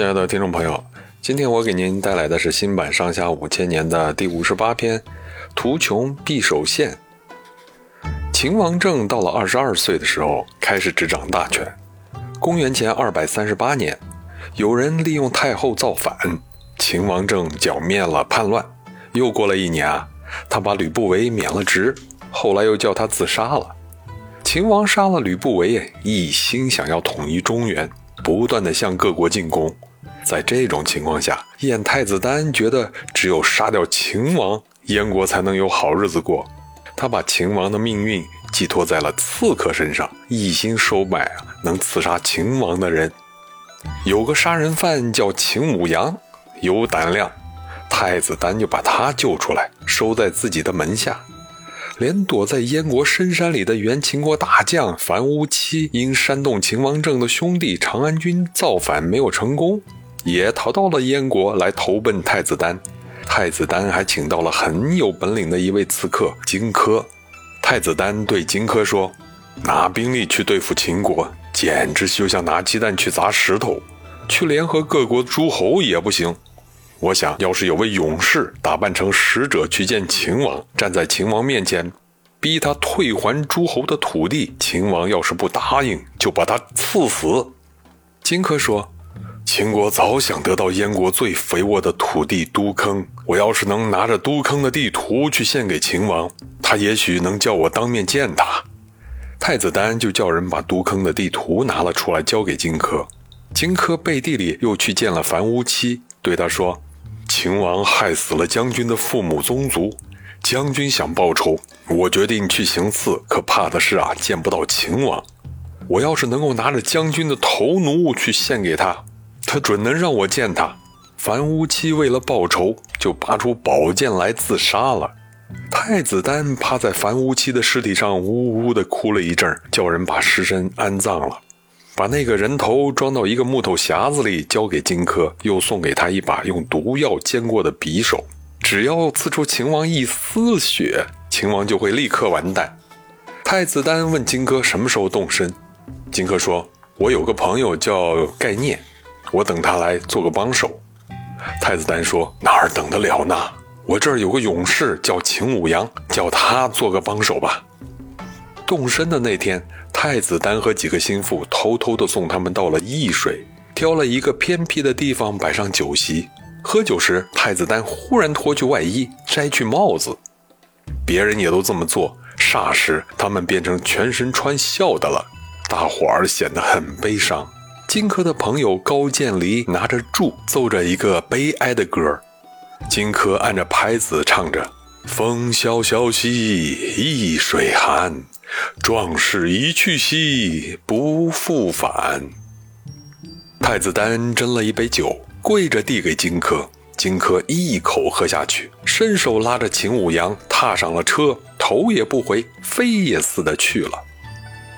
亲爱的听众朋友，今天我给您带来的是新版《上下五千年》的第五十八篇《图穷匕首现》。秦王政到了二十二岁的时候，开始执掌大权。公元前二百三十八年，有人利用太后造反，秦王政剿灭了叛乱。又过了一年啊，他把吕不韦免了职，后来又叫他自杀了。秦王杀了吕不韦，一心想要统一中原。不断的向各国进攻，在这种情况下，燕太子丹觉得只有杀掉秦王，燕国才能有好日子过。他把秦王的命运寄托在了刺客身上，一心收买能刺杀秦王的人。有个杀人犯叫秦舞阳，有胆量，太子丹就把他救出来，收在自己的门下。连躲在燕国深山里的原秦国大将樊於期，因煽动秦王政的兄弟长安军造反没有成功，也逃到了燕国来投奔太子丹。太子丹还请到了很有本领的一位刺客荆轲。太子丹对荆轲说：“拿兵力去对付秦国，简直就像拿鸡蛋去砸石头。去联合各国诸侯也不行。我想要是有位勇士打扮成使者去见秦王，站在秦王面前。”逼他退还诸侯的土地，秦王要是不答应，就把他赐死。荆轲说：“秦国早想得到燕国最肥沃的土地都坑，我要是能拿着都坑的地图去献给秦王，他也许能叫我当面见他。”太子丹就叫人把都坑的地图拿了出来，交给荆轲。荆轲背地里又去见了樊於期，对他说：“秦王害死了将军的父母宗族。”将军想报仇，我决定去行刺。可怕的是啊，见不到秦王。我要是能够拿着将军的头颅去献给他，他准能让我见他。樊於期为了报仇，就拔出宝剑来自杀了。太子丹趴在樊於期的尸体上，呜呜地哭了一阵，叫人把尸身安葬了，把那个人头装到一个木头匣子里，交给荆轲，又送给他一把用毒药煎过的匕首。只要刺出秦王一丝血，秦王就会立刻完蛋。太子丹问荆轲什么时候动身，荆轲说：“我有个朋友叫盖聂，我等他来做个帮手。”太子丹说：“哪儿等得了呢？我这儿有个勇士叫秦舞阳，叫他做个帮手吧。”动身的那天，太子丹和几个心腹偷偷地送他们到了易水，挑了一个偏僻的地方摆上酒席。喝酒时，太子丹忽然脱去外衣，摘去帽子，别人也都这么做。霎时，他们变成全身穿孝的了，大伙儿显得很悲伤。荆轲的朋友高渐离拿着柱，奏着一个悲哀的歌。荆轲按着拍子唱着：“风萧萧兮易水寒，壮士一去兮不复返。”太子丹斟了一杯酒。跪着递给荆轲，荆轲一口喝下去，伸手拉着秦舞阳踏上了车，头也不回，飞也似的去了。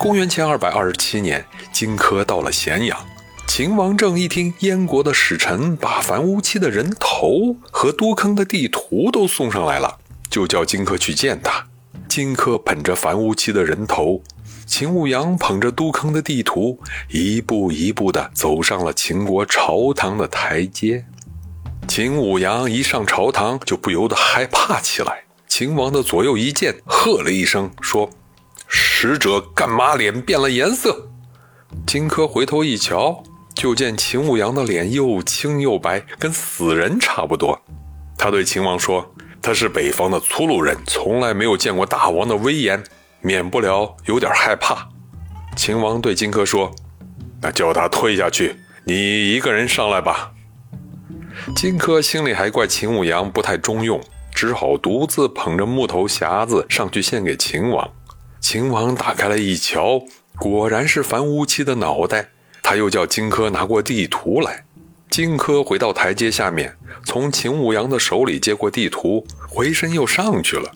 公元前二百二十七年，荆轲到了咸阳，秦王政一听燕国的使臣把樊於期的人头和都坑的地图都送上来了，就叫荆轲去见他。荆轲捧着樊於期的人头。秦舞阳捧着都坑的地图，一步一步地走上了秦国朝堂的台阶。秦舞阳一上朝堂，就不由得害怕起来。秦王的左右一见，喝了一声，说：“使者干嘛脸变了颜色？”荆轲回头一瞧，就见秦舞阳的脸又青又白，跟死人差不多。他对秦王说：“他是北方的粗鲁人，从来没有见过大王的威严。”免不了有点害怕，秦王对荆轲说：“那叫他退下去，你一个人上来吧。”荆轲心里还怪秦舞阳不太中用，只好独自捧着木头匣子上去献给秦王。秦王打开了一瞧，果然是樊於期的脑袋。他又叫荆轲拿过地图来。荆轲回到台阶下面，从秦舞阳的手里接过地图，回身又上去了。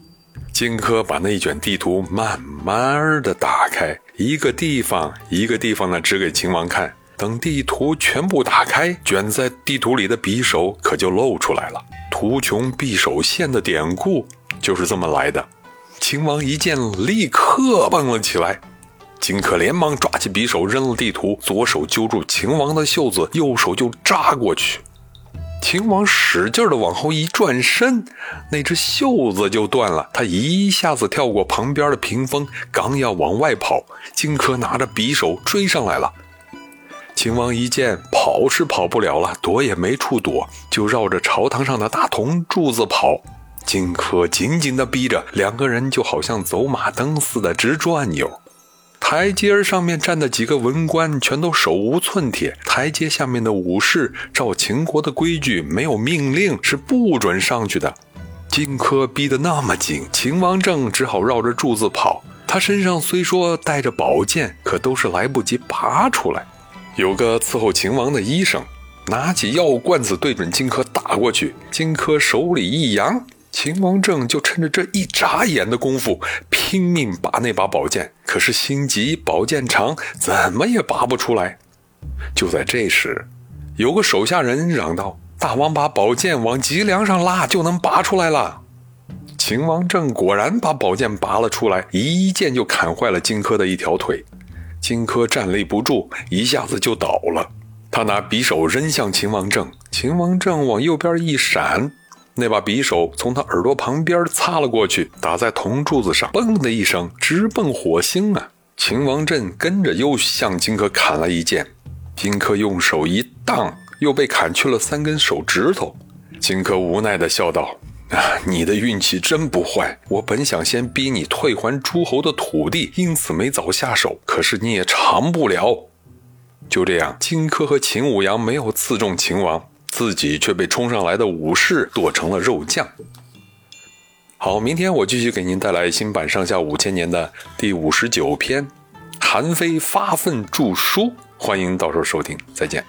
荆轲把那一卷地图慢慢的打开，一个地方一个地方的指给秦王看。等地图全部打开，卷在地图里的匕首可就露出来了。图穷匕首现的典故就是这么来的。秦王一见，立刻蹦了起来。荆轲连忙抓起匕首，扔了地图，左手揪住秦王的袖子，右手就扎过去。秦王使劲的往后一转身，那只袖子就断了。他一下子跳过旁边的屏风，刚要往外跑，荆轲拿着匕首追上来了。秦王一见跑是跑不了了，躲也没处躲，就绕着朝堂上的大铜柱子跑。荆轲紧紧地逼着，两个人就好像走马灯似的直转悠。台阶上面站的几个文官全都手无寸铁，台阶下面的武士照秦国的规矩，没有命令是不准上去的。荆轲逼得那么紧，秦王政只好绕着柱子跑。他身上虽说带着宝剑，可都是来不及拔出来。有个伺候秦王的医生，拿起药罐子对准荆轲打过去，荆轲手里一扬。秦王政就趁着这一眨眼的功夫，拼命拔那把宝剑，可是心急宝剑长，怎么也拔不出来。就在这时，有个手下人嚷道：“大王把宝剑往脊梁上拉，就能拔出来了。”秦王政果然把宝剑拔了出来，一剑就砍坏了荆轲的一条腿。荆轲站立不住，一下子就倒了。他拿匕首扔向秦王政，秦王政往右边一闪。那把匕首从他耳朵旁边擦了过去，打在铜柱子上，嘣的一声，直奔火星啊！秦王振跟着又向荆轲砍了一剑，荆轲用手一荡，又被砍去了三根手指头。荆轲无奈地笑道：“啊，你的运气真不坏！我本想先逼你退还诸侯的土地，因此没早下手。可是你也长不了。”就这样，荆轲和秦舞阳没有刺中秦王。自己却被冲上来的武士剁成了肉酱。好，明天我继续给您带来新版上下五千年的第五十九篇《韩非发愤著书》，欢迎到时候收听，再见。